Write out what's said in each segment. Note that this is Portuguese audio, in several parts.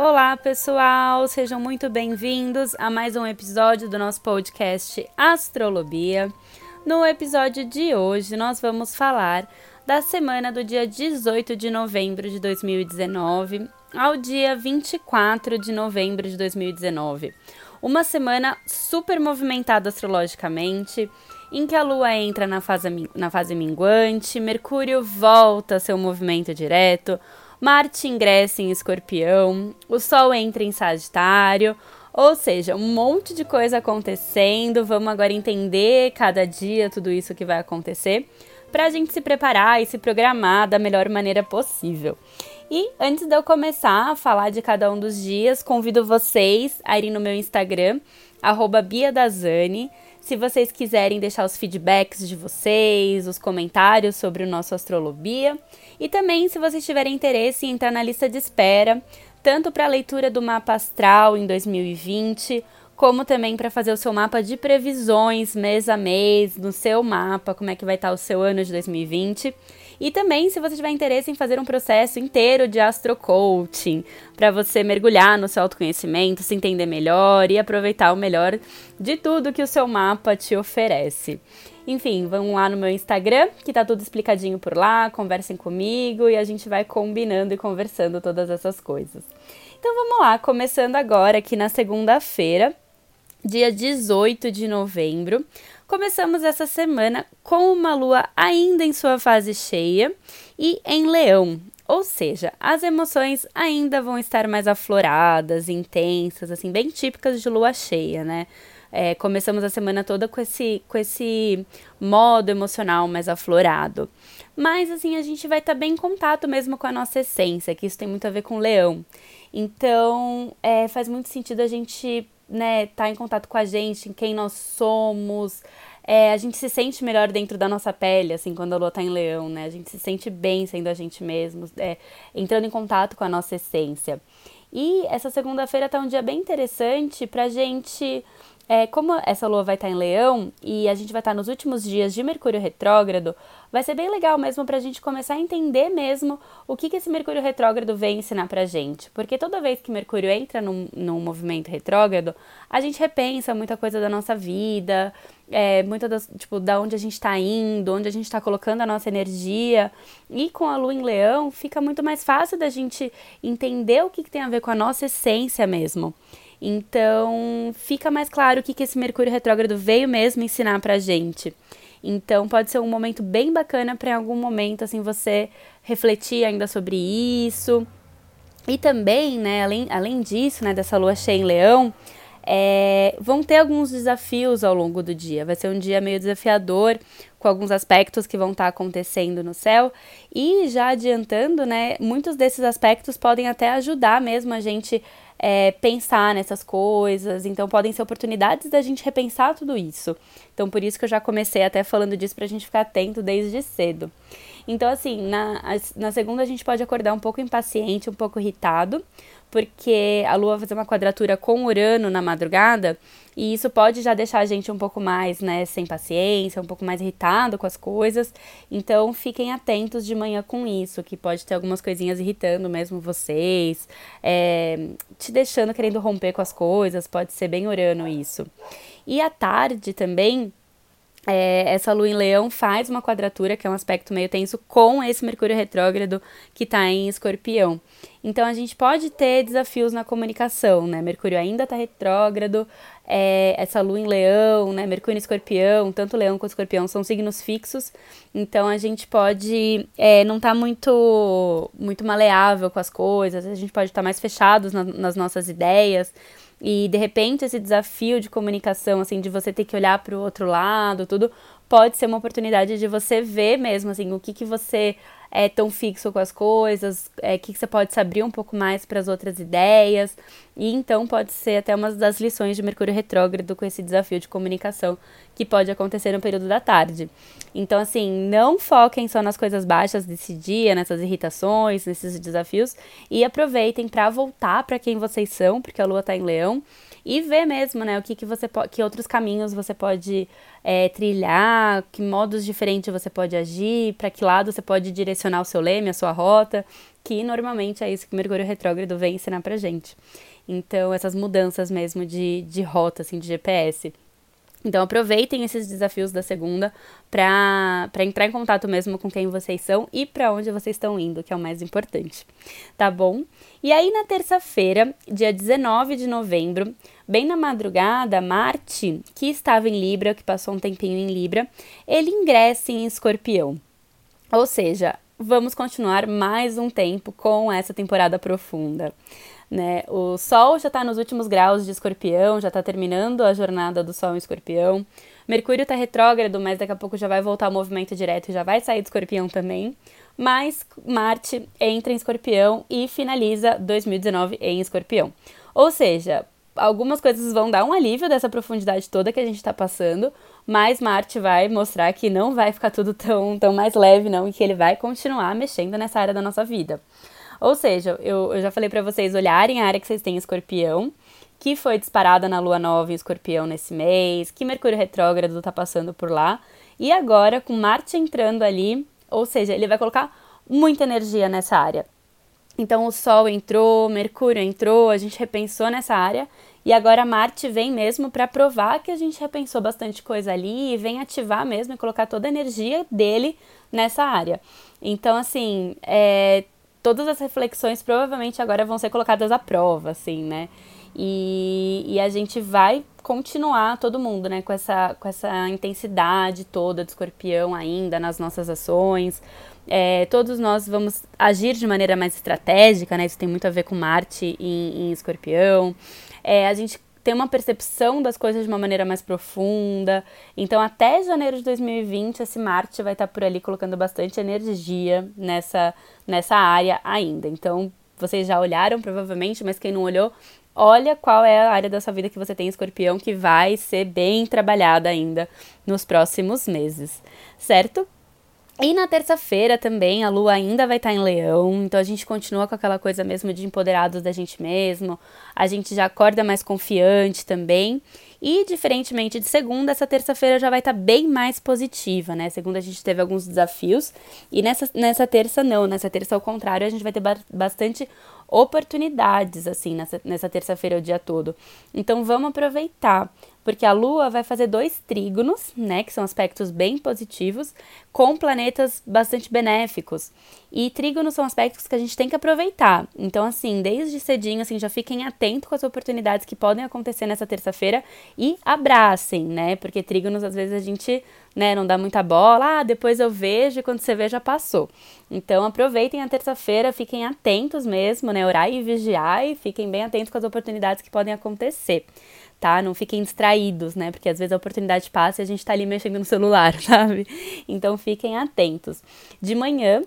Olá, pessoal! Sejam muito bem-vindos a mais um episódio do nosso podcast Astrolobia. No episódio de hoje, nós vamos falar da semana do dia 18 de novembro de 2019 ao dia 24 de novembro de 2019. Uma semana super movimentada astrologicamente, em que a Lua entra na fase, na fase minguante, Mercúrio volta seu movimento direto, Marte ingressa em Escorpião, o Sol entra em Sagitário, ou seja, um monte de coisa acontecendo. Vamos agora entender cada dia tudo isso que vai acontecer para a gente se preparar e se programar da melhor maneira possível. E antes de eu começar a falar de cada um dos dias, convido vocês a irem no meu Instagram, @biadazani. Se vocês quiserem deixar os feedbacks de vocês, os comentários sobre o nosso Astrolobia. E também, se vocês tiverem interesse em entrar na lista de espera, tanto para a leitura do mapa astral em 2020, como também para fazer o seu mapa de previsões mês a mês, no seu mapa, como é que vai estar o seu ano de 2020. E também, se você tiver interesse em fazer um processo inteiro de astro coaching, para você mergulhar no seu autoconhecimento, se entender melhor e aproveitar o melhor de tudo que o seu mapa te oferece. Enfim, vão lá no meu Instagram, que tá tudo explicadinho por lá, conversem comigo e a gente vai combinando e conversando todas essas coisas. Então vamos lá, começando agora aqui na segunda-feira, dia 18 de novembro. Começamos essa semana com uma lua ainda em sua fase cheia e em leão. Ou seja, as emoções ainda vão estar mais afloradas, intensas, assim, bem típicas de lua cheia, né? É, começamos a semana toda com esse, com esse modo emocional mais aflorado. Mas, assim, a gente vai estar tá bem em contato mesmo com a nossa essência, que isso tem muito a ver com leão. Então, é, faz muito sentido a gente, né, tá em contato com a gente, em quem nós somos. É, a gente se sente melhor dentro da nossa pele, assim, quando a lua tá em leão, né? A gente se sente bem sendo a gente mesmo, é, entrando em contato com a nossa essência. E essa segunda-feira tá um dia bem interessante pra gente é, como essa lua vai estar em leão e a gente vai estar nos últimos dias de Mercúrio retrógrado, vai ser bem legal mesmo para a gente começar a entender mesmo o que, que esse Mercúrio retrógrado vem ensinar para gente. Porque toda vez que Mercúrio entra num, num movimento retrógrado, a gente repensa muita coisa da nossa vida, é, muita das, tipo, da onde a gente está indo, onde a gente está colocando a nossa energia. E com a lua em leão, fica muito mais fácil da gente entender o que, que tem a ver com a nossa essência mesmo. Então, fica mais claro o que, que esse Mercúrio retrógrado veio mesmo ensinar pra gente. Então, pode ser um momento bem bacana para em algum momento, assim, você refletir ainda sobre isso. E também, né, além, além disso, né, dessa lua cheia em leão, é, vão ter alguns desafios ao longo do dia. Vai ser um dia meio desafiador, com alguns aspectos que vão estar tá acontecendo no céu. E já adiantando, né, muitos desses aspectos podem até ajudar mesmo a gente é, pensar nessas coisas, então podem ser oportunidades da gente repensar tudo isso. Então, por isso que eu já comecei até falando disso para a gente ficar atento desde cedo. Então, assim, na, na segunda a gente pode acordar um pouco impaciente, um pouco irritado, porque a Lua vai fazer uma quadratura com Urano na madrugada, e isso pode já deixar a gente um pouco mais, né, sem paciência, um pouco mais irritado com as coisas. Então, fiquem atentos de manhã com isso, que pode ter algumas coisinhas irritando mesmo vocês, é, te deixando querendo romper com as coisas, pode ser bem Urano isso. E à tarde também, é, essa lua em leão faz uma quadratura, que é um aspecto meio tenso, com esse Mercúrio retrógrado que está em escorpião. Então a gente pode ter desafios na comunicação, né? Mercúrio ainda está retrógrado, é, essa lua em leão, né? Mercúrio em escorpião, tanto leão quanto escorpião são signos fixos, então a gente pode é, não estar tá muito, muito maleável com as coisas, a gente pode estar tá mais fechados na, nas nossas ideias. E de repente esse desafio de comunicação, assim, de você ter que olhar para o outro lado, tudo, pode ser uma oportunidade de você ver mesmo, assim, o que, que você é tão fixo com as coisas, é, que, que você pode se abrir um pouco mais para as outras ideias. E então pode ser até uma das lições de Mercúrio retrógrado com esse desafio de comunicação que pode acontecer no período da tarde. Então, assim, não foquem só nas coisas baixas desse dia, nessas irritações, nesses desafios, e aproveitem para voltar para quem vocês são, porque a lua está em leão e ver mesmo, né, o que, que você que outros caminhos você pode é, trilhar, que modos diferentes você pode agir, para que lado você pode direcionar o seu leme, a sua rota, que normalmente é isso que Mercúrio retrógrado vem ensinar pra gente. Então, essas mudanças mesmo de, de rota, assim, de GPS. Então aproveitem esses desafios da segunda para entrar em contato mesmo com quem vocês são e para onde vocês estão indo, que é o mais importante. Tá bom? E aí na terça-feira, dia 19 de novembro, bem na madrugada, Marte, que estava em Libra, que passou um tempinho em Libra, ele ingressa em Escorpião. Ou seja, vamos continuar mais um tempo com essa temporada profunda né? O Sol já está nos últimos graus de Escorpião, já está terminando a jornada do Sol em Escorpião. Mercúrio está retrógrado, mas daqui a pouco já vai voltar ao movimento direto e já vai sair do Escorpião também. Mas Marte entra em Escorpião e finaliza 2019 em Escorpião. Ou seja, algumas coisas vão dar um alívio dessa profundidade toda que a gente está passando, mas Marte vai mostrar que não vai ficar tudo tão, tão mais leve, não, e que ele vai continuar mexendo nessa área da nossa vida. Ou seja, eu, eu já falei para vocês olharem a área que vocês têm em escorpião, que foi disparada na lua nova em escorpião nesse mês, que Mercúrio retrógrado tá passando por lá. E agora, com Marte entrando ali, ou seja, ele vai colocar muita energia nessa área. Então, o Sol entrou, Mercúrio entrou, a gente repensou nessa área. E agora Marte vem mesmo para provar que a gente repensou bastante coisa ali e vem ativar mesmo e colocar toda a energia dele nessa área. Então, assim, é, todas as reflexões provavelmente agora vão ser colocadas à prova, assim, né? E, e a gente vai continuar todo mundo, né, com essa, com essa intensidade toda de escorpião ainda nas nossas ações. É, todos nós vamos agir de maneira mais estratégica, né? Isso tem muito a ver com Marte em, em escorpião. É, a gente ter uma percepção das coisas de uma maneira mais profunda. Então, até janeiro de 2020, esse Marte vai estar por ali colocando bastante energia nessa, nessa área ainda. Então, vocês já olharam provavelmente, mas quem não olhou, olha qual é a área da sua vida que você tem escorpião que vai ser bem trabalhada ainda nos próximos meses, certo? E na terça-feira também a lua ainda vai estar tá em leão, então a gente continua com aquela coisa mesmo de empoderados da gente mesmo, a gente já acorda mais confiante também. E diferentemente de segunda, essa terça-feira já vai estar tá bem mais positiva, né? Segunda a gente teve alguns desafios e nessa, nessa terça não, nessa terça ao contrário, a gente vai ter ba bastante oportunidades assim nessa, nessa terça-feira o dia todo. Então vamos aproveitar porque a Lua vai fazer dois trígonos, né, que são aspectos bem positivos, com planetas bastante benéficos. E trígonos são aspectos que a gente tem que aproveitar. Então, assim, desde cedinho, assim, já fiquem atentos com as oportunidades que podem acontecer nessa terça-feira e abracem, né? Porque trígonos, às vezes, a gente né, não dá muita bola, ah, depois eu vejo e quando você vê já passou. Então aproveitem a terça-feira, fiquem atentos mesmo, né, orar e vigiar e fiquem bem atentos com as oportunidades que podem acontecer tá? Não fiquem distraídos, né? Porque às vezes a oportunidade passa e a gente tá ali mexendo no celular, sabe? Então fiquem atentos. De manhã,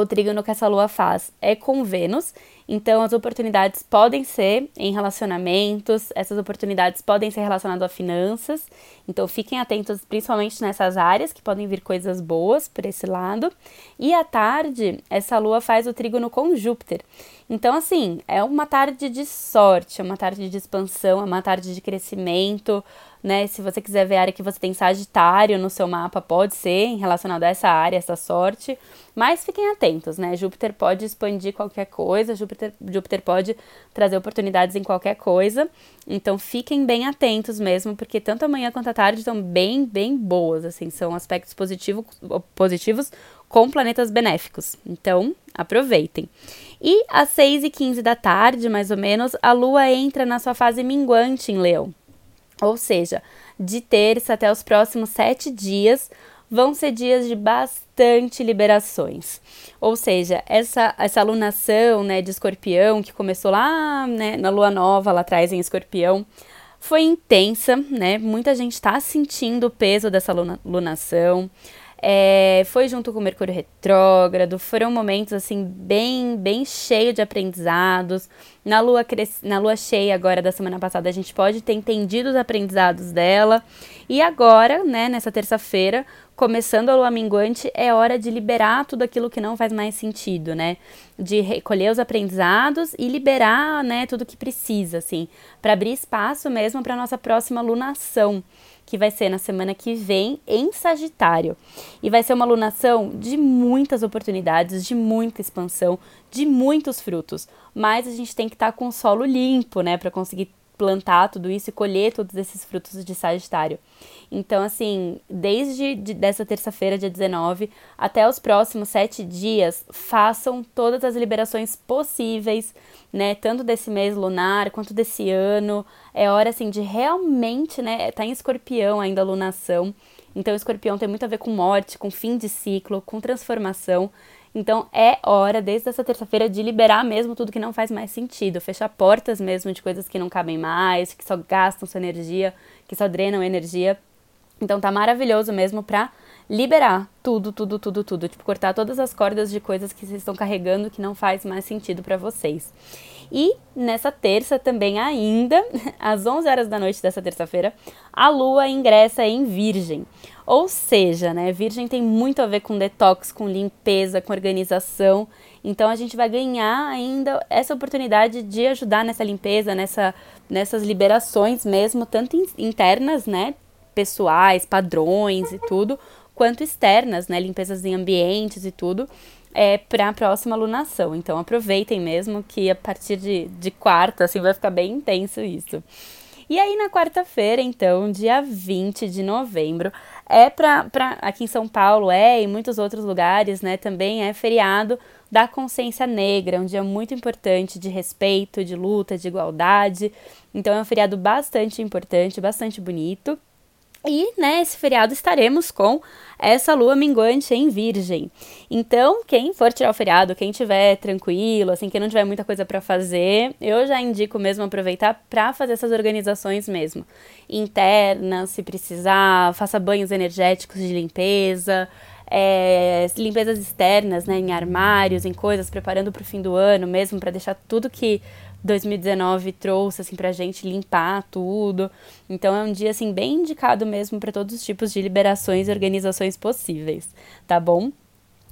o trígono que essa lua faz é com Vênus, então as oportunidades podem ser em relacionamentos, essas oportunidades podem ser relacionadas a finanças, então fiquem atentos principalmente nessas áreas que podem vir coisas boas por esse lado. E à tarde, essa lua faz o trígono com Júpiter. Então, assim, é uma tarde de sorte, é uma tarde de expansão, é uma tarde de crescimento, né? Se você quiser ver a área que você tem Sagitário no seu mapa, pode ser relacionado a essa área, essa sorte. Mas fiquem atentos, né? Júpiter pode expandir qualquer coisa, Júpiter, Júpiter pode trazer oportunidades em qualquer coisa. Então fiquem bem atentos mesmo, porque tanto amanhã quanto a tarde estão bem, bem boas, assim, são aspectos positivo, positivos com planetas benéficos. Então, aproveitem. E às 6 e 15 da tarde, mais ou menos, a Lua entra na sua fase minguante em Leão. Ou seja, de terça até os próximos sete dias vão ser dias de bastante liberações. Ou seja, essa, essa alunação né, de escorpião que começou lá né, na lua nova, lá atrás em escorpião, foi intensa, né? Muita gente está sentindo o peso dessa lunação. É, foi junto com o Mercúrio retrógrado, foram momentos assim bem bem cheio de aprendizados. Na lua na lua cheia agora da semana passada a gente pode ter entendido os aprendizados dela. E agora, né, nessa terça-feira, começando a lua minguante, é hora de liberar tudo aquilo que não faz mais sentido, né? De recolher os aprendizados e liberar, né, tudo que precisa, assim, para abrir espaço mesmo para nossa próxima lunação, que vai ser na semana que vem em Sagitário. E vai ser uma lunação de muitas oportunidades, de muita expansão, de muitos frutos. Mas a gente tem que estar tá com o solo limpo, né, para conseguir plantar tudo isso e colher todos esses frutos de Sagitário. Então, assim, desde de, dessa terça-feira, dia 19, até os próximos sete dias, façam todas as liberações possíveis, né? Tanto desse mês lunar quanto desse ano. É hora, assim, de realmente, né? Tá em escorpião ainda a lunação. Então, escorpião tem muito a ver com morte, com fim de ciclo, com transformação. Então é hora, desde essa terça-feira, de liberar mesmo tudo que não faz mais sentido, fechar portas mesmo de coisas que não cabem mais, que só gastam sua energia, que só drenam energia. Então tá maravilhoso mesmo pra liberar tudo, tudo, tudo, tudo, tipo cortar todas as cordas de coisas que vocês estão carregando que não faz mais sentido para vocês. E nessa terça também ainda, às 11 horas da noite dessa terça-feira, a lua ingressa em Virgem. Ou seja, né, Virgem tem muito a ver com detox, com limpeza, com organização. Então a gente vai ganhar ainda essa oportunidade de ajudar nessa limpeza, nessa, nessas liberações mesmo, tanto internas, né, pessoais, padrões e tudo, quanto externas, né, limpezas em ambientes e tudo é, para a próxima lunação. Então aproveitem mesmo que a partir de, de quarta, assim, vai ficar bem intenso isso. E aí na quarta-feira, então, dia 20 de novembro, é para aqui em São Paulo é, em muitos outros lugares, né, também é feriado da consciência negra, um dia muito importante de respeito, de luta, de igualdade. Então é um feriado bastante importante, bastante bonito. E nesse né, feriado estaremos com essa lua minguante em Virgem. Então, quem for tirar o feriado, quem tiver tranquilo, assim, quem não tiver muita coisa para fazer, eu já indico mesmo aproveitar para fazer essas organizações mesmo. Internas, se precisar, faça banhos energéticos de limpeza, é, limpezas externas, né, em armários, em coisas, preparando para o fim do ano mesmo, para deixar tudo que 2019 trouxe assim pra gente limpar tudo. Então é um dia assim bem indicado mesmo para todos os tipos de liberações e organizações possíveis, tá bom?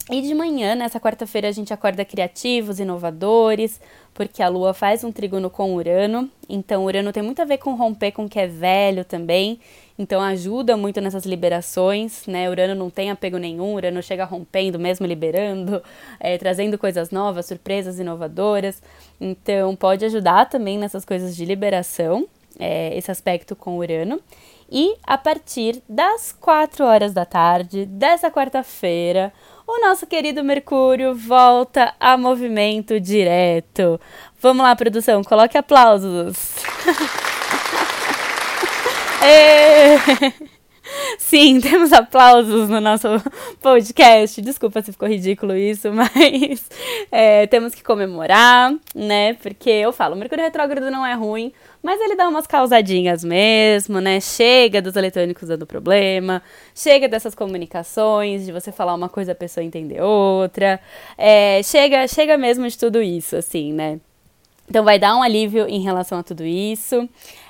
E de manhã, nessa quarta-feira, a gente acorda criativos, inovadores, porque a Lua faz um trígono com Urano. Então, Urano tem muito a ver com romper com o que é velho também. Então, ajuda muito nessas liberações, né? Urano não tem apego nenhum, Urano chega rompendo, mesmo liberando, é, trazendo coisas novas, surpresas inovadoras. Então, pode ajudar também nessas coisas de liberação, é, esse aspecto com Urano. E a partir das 4 horas da tarde dessa quarta-feira, o nosso querido Mercúrio volta a movimento direto. Vamos lá, produção, coloque aplausos. Sim, temos aplausos no nosso podcast. Desculpa se ficou ridículo isso, mas é, temos que comemorar, né? Porque eu falo, o Mercúrio retrógrado não é ruim, mas ele dá umas causadinhas mesmo, né? Chega dos eletrônicos dando problema, chega dessas comunicações, de você falar uma coisa a pessoa entender outra. É, chega, chega mesmo de tudo isso, assim, né? Então vai dar um alívio em relação a tudo isso.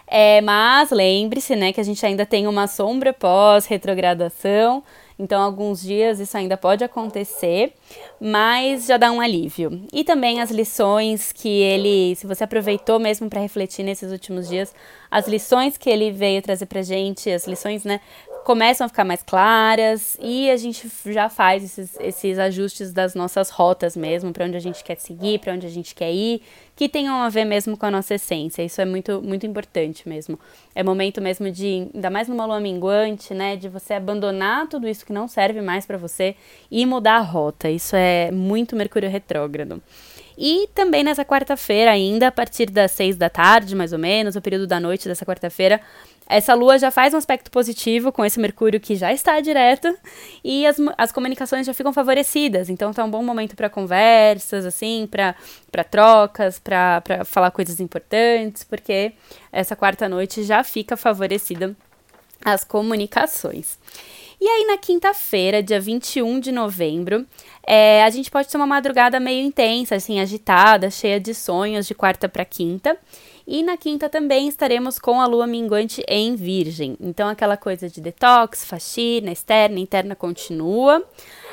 É, mas lembre-se, né, que a gente ainda tem uma sombra pós-retrogradação. Então, alguns dias isso ainda pode acontecer, mas já dá um alívio. E também as lições que ele, se você aproveitou mesmo para refletir nesses últimos dias, as lições que ele veio trazer pra gente, as lições, né, começam a ficar mais claras e a gente já faz esses, esses ajustes das nossas rotas mesmo, para onde a gente quer seguir, para onde a gente quer ir, que tenham a ver mesmo com a nossa essência. Isso é muito, muito importante mesmo. É momento mesmo de, ainda mais numa lua minguante, né, de você abandonar tudo isso que não serve mais para você e mudar a rota. Isso é muito Mercúrio retrógrado. E também nessa quarta-feira, ainda a partir das seis da tarde, mais ou menos, o período da noite dessa quarta-feira, essa lua já faz um aspecto positivo com esse Mercúrio que já está direto e as, as comunicações já ficam favorecidas. Então tá um bom momento para conversas, assim, para trocas, para falar coisas importantes, porque essa quarta noite já fica favorecida as comunicações. E aí, na quinta-feira, dia 21 de novembro, é, a gente pode ter uma madrugada meio intensa, assim, agitada, cheia de sonhos de quarta para quinta. E na quinta também estaremos com a lua minguante em Virgem. Então, aquela coisa de detox, faxina, externa, interna continua.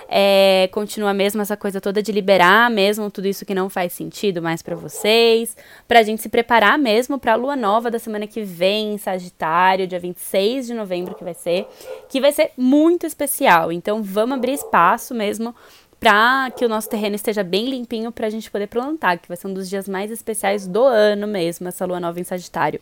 É, continua mesmo essa coisa toda de liberar mesmo tudo isso que não faz sentido mais para vocês, para a gente se preparar mesmo para a lua nova da semana que vem, em Sagitário, dia 26 de novembro que vai ser, que vai ser muito especial. Então vamos abrir espaço mesmo para que o nosso terreno esteja bem limpinho para a gente poder plantar, que vai ser um dos dias mais especiais do ano mesmo, essa lua nova em Sagitário.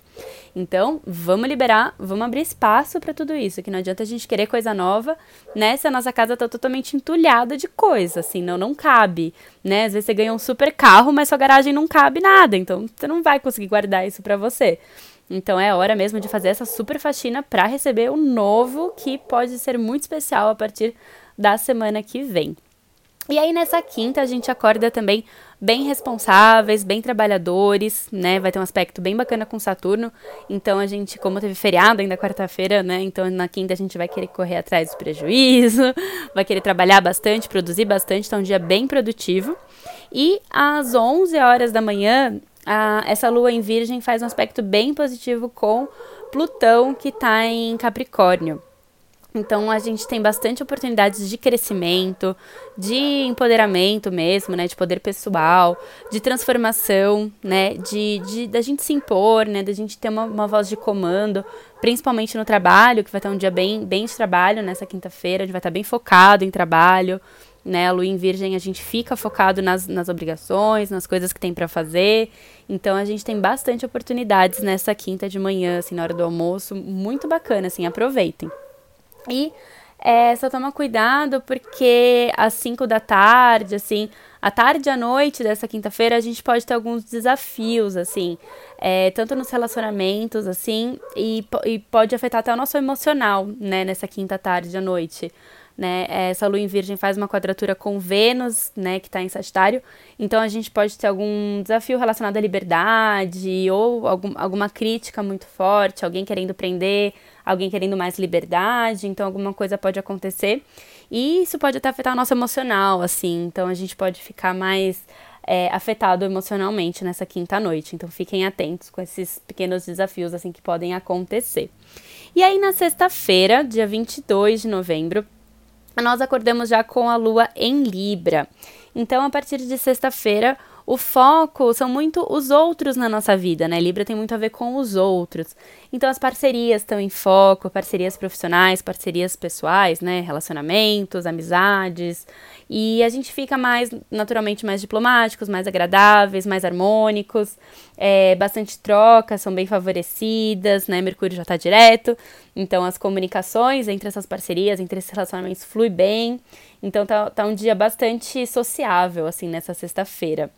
Então, vamos liberar, vamos abrir espaço para tudo isso, que não adianta a gente querer coisa nova, né? Se a nossa casa tá totalmente entulhada de coisa, assim, não, não cabe, né? Às vezes você ganha um super carro, mas sua garagem não cabe nada, então você não vai conseguir guardar isso para você. Então é hora mesmo de fazer essa super faxina para receber o novo que pode ser muito especial a partir da semana que vem. E aí nessa quinta a gente acorda também bem responsáveis, bem trabalhadores, né? Vai ter um aspecto bem bacana com Saturno. Então a gente, como teve feriado ainda quarta-feira, né? Então na quinta a gente vai querer correr atrás do prejuízo, vai querer trabalhar bastante, produzir bastante, então é um dia bem produtivo. E às 11 horas da manhã, a, essa lua em Virgem faz um aspecto bem positivo com Plutão, que está em Capricórnio. Então a gente tem bastante oportunidades de crescimento, de empoderamento mesmo, né, de poder pessoal, de transformação, né, de, de da gente se impor, né, da gente ter uma, uma voz de comando, principalmente no trabalho, que vai estar um dia bem, bem de trabalho nessa quinta-feira, a gente vai estar bem focado em trabalho, né, a lua em virgem a gente fica focado nas, nas obrigações, nas coisas que tem para fazer, então a gente tem bastante oportunidades nessa quinta de manhã, assim, na hora do almoço, muito bacana, assim, aproveitem. E é, só toma cuidado porque às 5 da tarde, assim, à tarde e à noite dessa quinta-feira, a gente pode ter alguns desafios, assim, é, tanto nos relacionamentos, assim, e, e pode afetar até o nosso emocional, né, nessa quinta tarde à noite né? Essa lua em Virgem faz uma quadratura com Vênus, né, que está em Sagitário. Então a gente pode ter algum desafio relacionado à liberdade ou algum, alguma crítica muito forte, alguém querendo prender, alguém querendo mais liberdade. Então alguma coisa pode acontecer e isso pode até afetar o nosso emocional, assim. Então a gente pode ficar mais é, afetado emocionalmente nessa quinta noite. Então fiquem atentos com esses pequenos desafios assim que podem acontecer. E aí na sexta-feira, dia 22 de novembro, nós acordamos já com a lua em Libra. Então, a partir de sexta-feira, o foco são muito os outros na nossa vida, né? Libra tem muito a ver com os outros. Então as parcerias estão em foco, parcerias profissionais, parcerias pessoais, né? Relacionamentos, amizades. E a gente fica mais, naturalmente, mais diplomáticos, mais agradáveis, mais harmônicos. É, bastante troca, são bem favorecidas, né? Mercúrio já está direto. Então as comunicações entre essas parcerias, entre esses relacionamentos flui bem. Então tá, tá um dia bastante sociável, assim, nessa sexta-feira.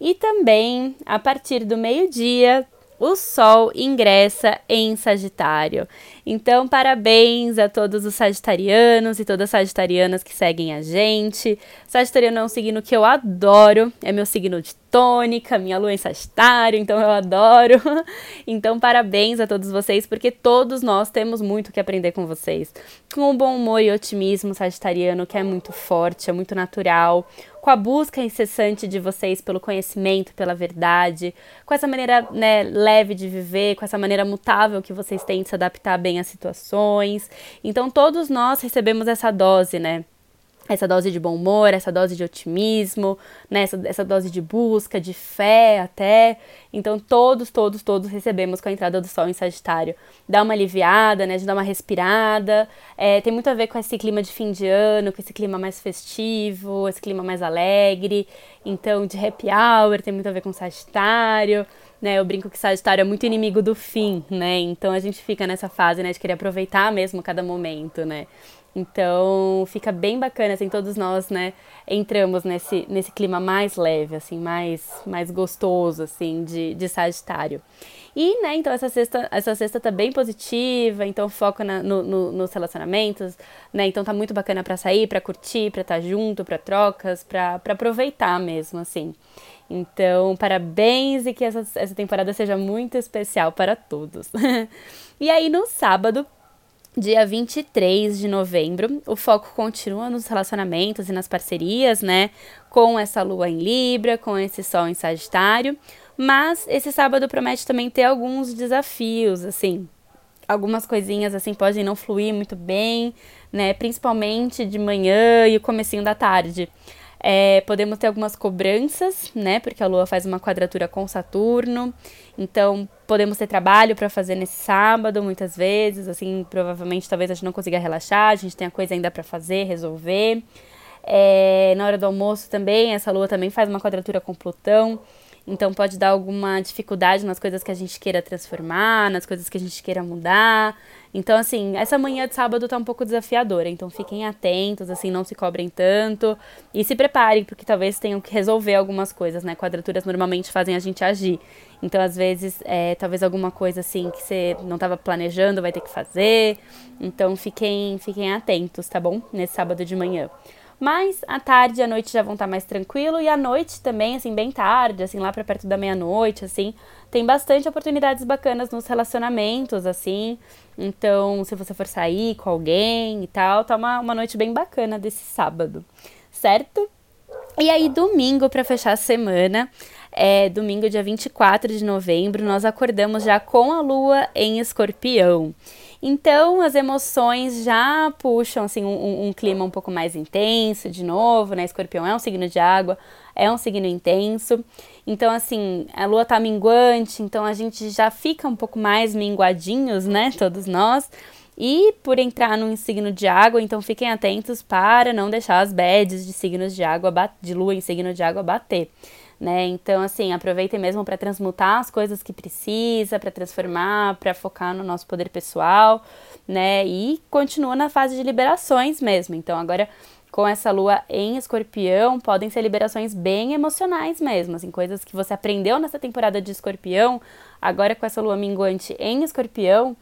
E também, a partir do meio-dia, o Sol ingressa em Sagitário. Então, parabéns a todos os sagitarianos e todas as sagitarianas que seguem a gente. Sagitariano é um signo que eu adoro, é meu signo de tônica, minha lua em Sagitário, então eu adoro. Então, parabéns a todos vocês, porque todos nós temos muito que aprender com vocês. Com o bom humor e otimismo sagitariano, que é muito forte, é muito natural com a busca incessante de vocês pelo conhecimento, pela verdade, com essa maneira né, leve de viver, com essa maneira mutável que vocês têm de se adaptar bem às situações. Então, todos nós recebemos essa dose, né? essa dose de bom humor, essa dose de otimismo, né, essa, essa, dose de busca, de fé até. Então, todos, todos, todos recebemos com a entrada do Sol em Sagitário. Dá uma aliviada, né, de dar uma respirada. É, tem muito a ver com esse clima de fim de ano, com esse clima mais festivo, esse clima mais alegre. Então, de happy hour, tem muito a ver com Sagitário. Né, eu brinco que Sagitário é muito inimigo do fim, né? Então a gente fica nessa fase, né, de querer aproveitar mesmo cada momento, né? Então fica bem bacana, assim, todos nós, né, entramos nesse, nesse clima mais leve, assim, mais, mais gostoso, assim, de, de Sagitário. E, né, então essa sexta, essa sexta tá bem positiva, então foca na, no, no, nos relacionamentos, né, então tá muito bacana para sair, para curtir, para estar tá junto, para trocas, para aproveitar mesmo, assim. Então, parabéns e que essa, essa temporada seja muito especial para todos. e aí, no sábado, dia 23 de novembro. O foco continua nos relacionamentos e nas parcerias, né? Com essa lua em Libra, com esse sol em Sagitário. Mas esse sábado promete também ter alguns desafios, assim. Algumas coisinhas assim podem não fluir muito bem, né? Principalmente de manhã e o comecinho da tarde. É, podemos ter algumas cobranças, né? Porque a Lua faz uma quadratura com Saturno. Então, podemos ter trabalho para fazer nesse sábado, muitas vezes. Assim, provavelmente, talvez a gente não consiga relaxar, a gente tenha coisa ainda para fazer, resolver. É, na hora do almoço também, essa Lua também faz uma quadratura com Plutão. Então pode dar alguma dificuldade nas coisas que a gente queira transformar, nas coisas que a gente queira mudar. Então, assim, essa manhã de sábado tá um pouco desafiadora. Então fiquem atentos, assim, não se cobrem tanto. E se preparem, porque talvez tenham que resolver algumas coisas, né? Quadraturas normalmente fazem a gente agir. Então, às vezes, é, talvez alguma coisa assim que você não estava planejando vai ter que fazer. Então fiquem, fiquem atentos, tá bom? Nesse sábado de manhã. Mas à tarde e à noite já vão estar tá mais tranquilo e à noite também, assim, bem tarde, assim, lá para perto da meia-noite, assim, tem bastante oportunidades bacanas nos relacionamentos, assim. Então, se você for sair com alguém e tal, tá uma, uma noite bem bacana desse sábado, certo? E aí, domingo, para fechar a semana, é domingo, dia 24 de novembro, nós acordamos já com a lua em escorpião. Então, as emoções já puxam assim um, um, clima um pouco mais intenso de novo, né? Escorpião é um signo de água, é um signo intenso. Então, assim, a lua tá minguante, então a gente já fica um pouco mais minguadinhos, né? Todos nós. E por entrar num signo de água, então fiquem atentos para não deixar as bads de signos de água, de lua em signo de água bater né? Então, assim, aproveitem mesmo para transmutar as coisas que precisa, para transformar, para focar no nosso poder pessoal, né? E continua na fase de liberações mesmo. Então, agora com essa lua em escorpião, podem ser liberações bem emocionais mesmo, assim, coisas que você aprendeu nessa temporada de escorpião, agora com essa lua minguante em escorpião,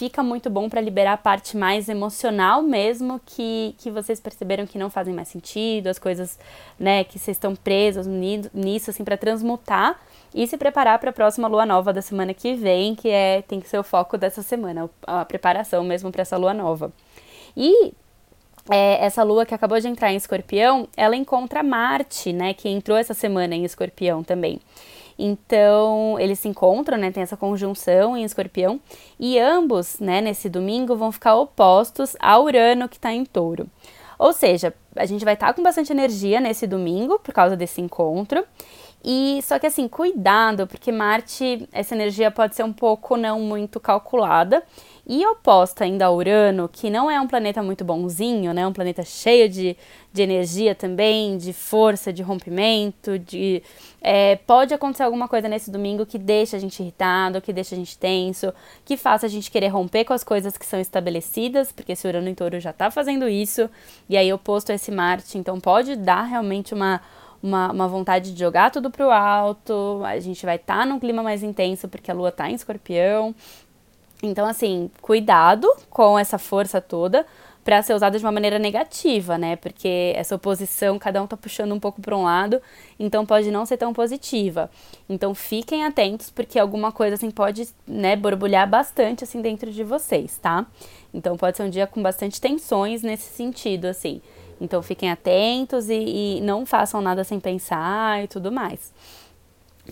fica muito bom para liberar a parte mais emocional mesmo que, que vocês perceberam que não fazem mais sentido, as coisas, né, que vocês estão presos nisso, assim, para transmutar e se preparar para a próxima lua nova da semana que vem, que é tem que ser o foco dessa semana, a preparação mesmo para essa lua nova. E é, essa lua que acabou de entrar em escorpião, ela encontra Marte, né, que entrou essa semana em escorpião também. Então, eles se encontram, né? Tem essa conjunção em escorpião. E ambos, né, nesse domingo, vão ficar opostos ao Urano que está em touro. Ou seja, a gente vai estar tá com bastante energia nesse domingo por causa desse encontro. E só que assim, cuidado, porque Marte, essa energia pode ser um pouco não muito calculada e oposta ainda a Urano, que não é um planeta muito bonzinho, né? Um planeta cheio de, de energia também, de força, de rompimento, de... É, pode acontecer alguma coisa nesse domingo que deixa a gente irritado, que deixa a gente tenso, que faça a gente querer romper com as coisas que são estabelecidas, porque esse Urano em touro já tá fazendo isso, e aí oposto a esse Marte, então pode dar realmente uma... Uma, uma, vontade de jogar tudo pro alto, a gente vai estar tá num clima mais intenso porque a lua tá em escorpião, então, assim, cuidado com essa força toda para ser usada de uma maneira negativa, né? Porque essa oposição, cada um tá puxando um pouco para um lado, então pode não ser tão positiva. Então fiquem atentos, porque alguma coisa assim pode, né, borbulhar bastante assim dentro de vocês, tá? Então pode ser um dia com bastante tensões nesse sentido, assim. Então fiquem atentos e, e não façam nada sem pensar e tudo mais.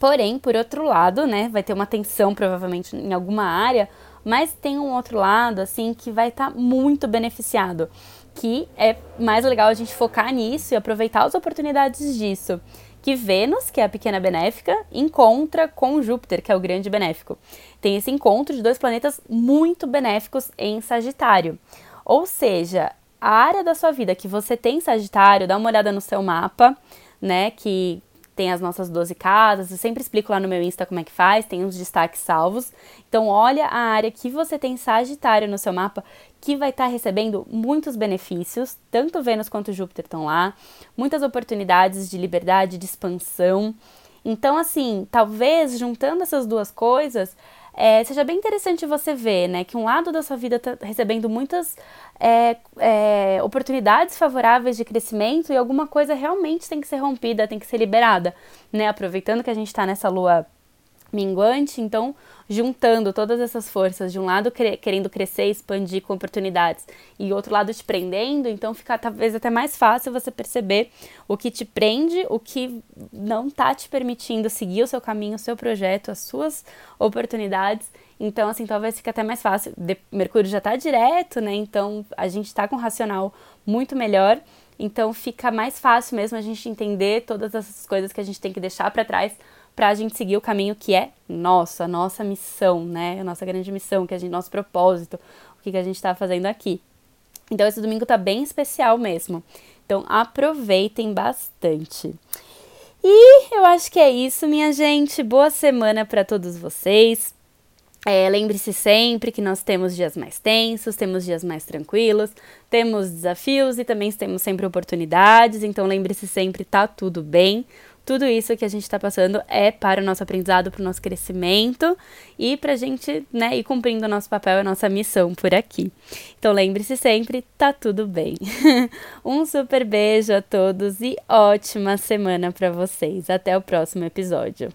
Porém, por outro lado, né, vai ter uma tensão provavelmente em alguma área mas tem um outro lado, assim, que vai estar tá muito beneficiado, que é mais legal a gente focar nisso e aproveitar as oportunidades disso. Que Vênus, que é a pequena benéfica, encontra com Júpiter, que é o grande benéfico. Tem esse encontro de dois planetas muito benéficos em Sagitário. Ou seja, a área da sua vida que você tem Sagitário, dá uma olhada no seu mapa, né? Que tem as nossas 12 casas, eu sempre explico lá no meu Insta como é que faz, tem uns destaques salvos. Então, olha a área que você tem Sagitário no seu mapa, que vai estar tá recebendo muitos benefícios, tanto Vênus quanto Júpiter estão lá, muitas oportunidades de liberdade, de expansão. Então, assim, talvez juntando essas duas coisas, é, seja bem interessante você ver, né, que um lado da sua vida está recebendo muitas é, é, oportunidades favoráveis de crescimento e alguma coisa realmente tem que ser rompida, tem que ser liberada, né, aproveitando que a gente está nessa lua minguante, então juntando todas essas forças, de um lado querendo crescer, expandir com oportunidades e outro lado te prendendo, então fica talvez até mais fácil você perceber o que te prende, o que não tá te permitindo seguir o seu caminho, o seu projeto, as suas oportunidades. Então, assim, talvez fique até mais fácil. De, Mercúrio já tá direto, né? Então, a gente tá com um racional muito melhor. Então, fica mais fácil mesmo a gente entender todas essas coisas que a gente tem que deixar para trás para a gente seguir o caminho que é nosso, a nossa missão, né? A nossa grande missão, que é a gente, nosso propósito, o que, que a gente está fazendo aqui. Então esse domingo tá bem especial mesmo. Então aproveitem bastante. E eu acho que é isso, minha gente. Boa semana para todos vocês. É, Lembre-se sempre que nós temos dias mais tensos, temos dias mais tranquilos, temos desafios e também temos sempre oportunidades. Então lembre-se sempre, tá tudo bem. Tudo isso que a gente está passando é para o nosso aprendizado, para o nosso crescimento e para a gente né, ir cumprindo o nosso papel, a nossa missão por aqui. Então lembre-se sempre, tá tudo bem. um super beijo a todos e ótima semana para vocês. Até o próximo episódio.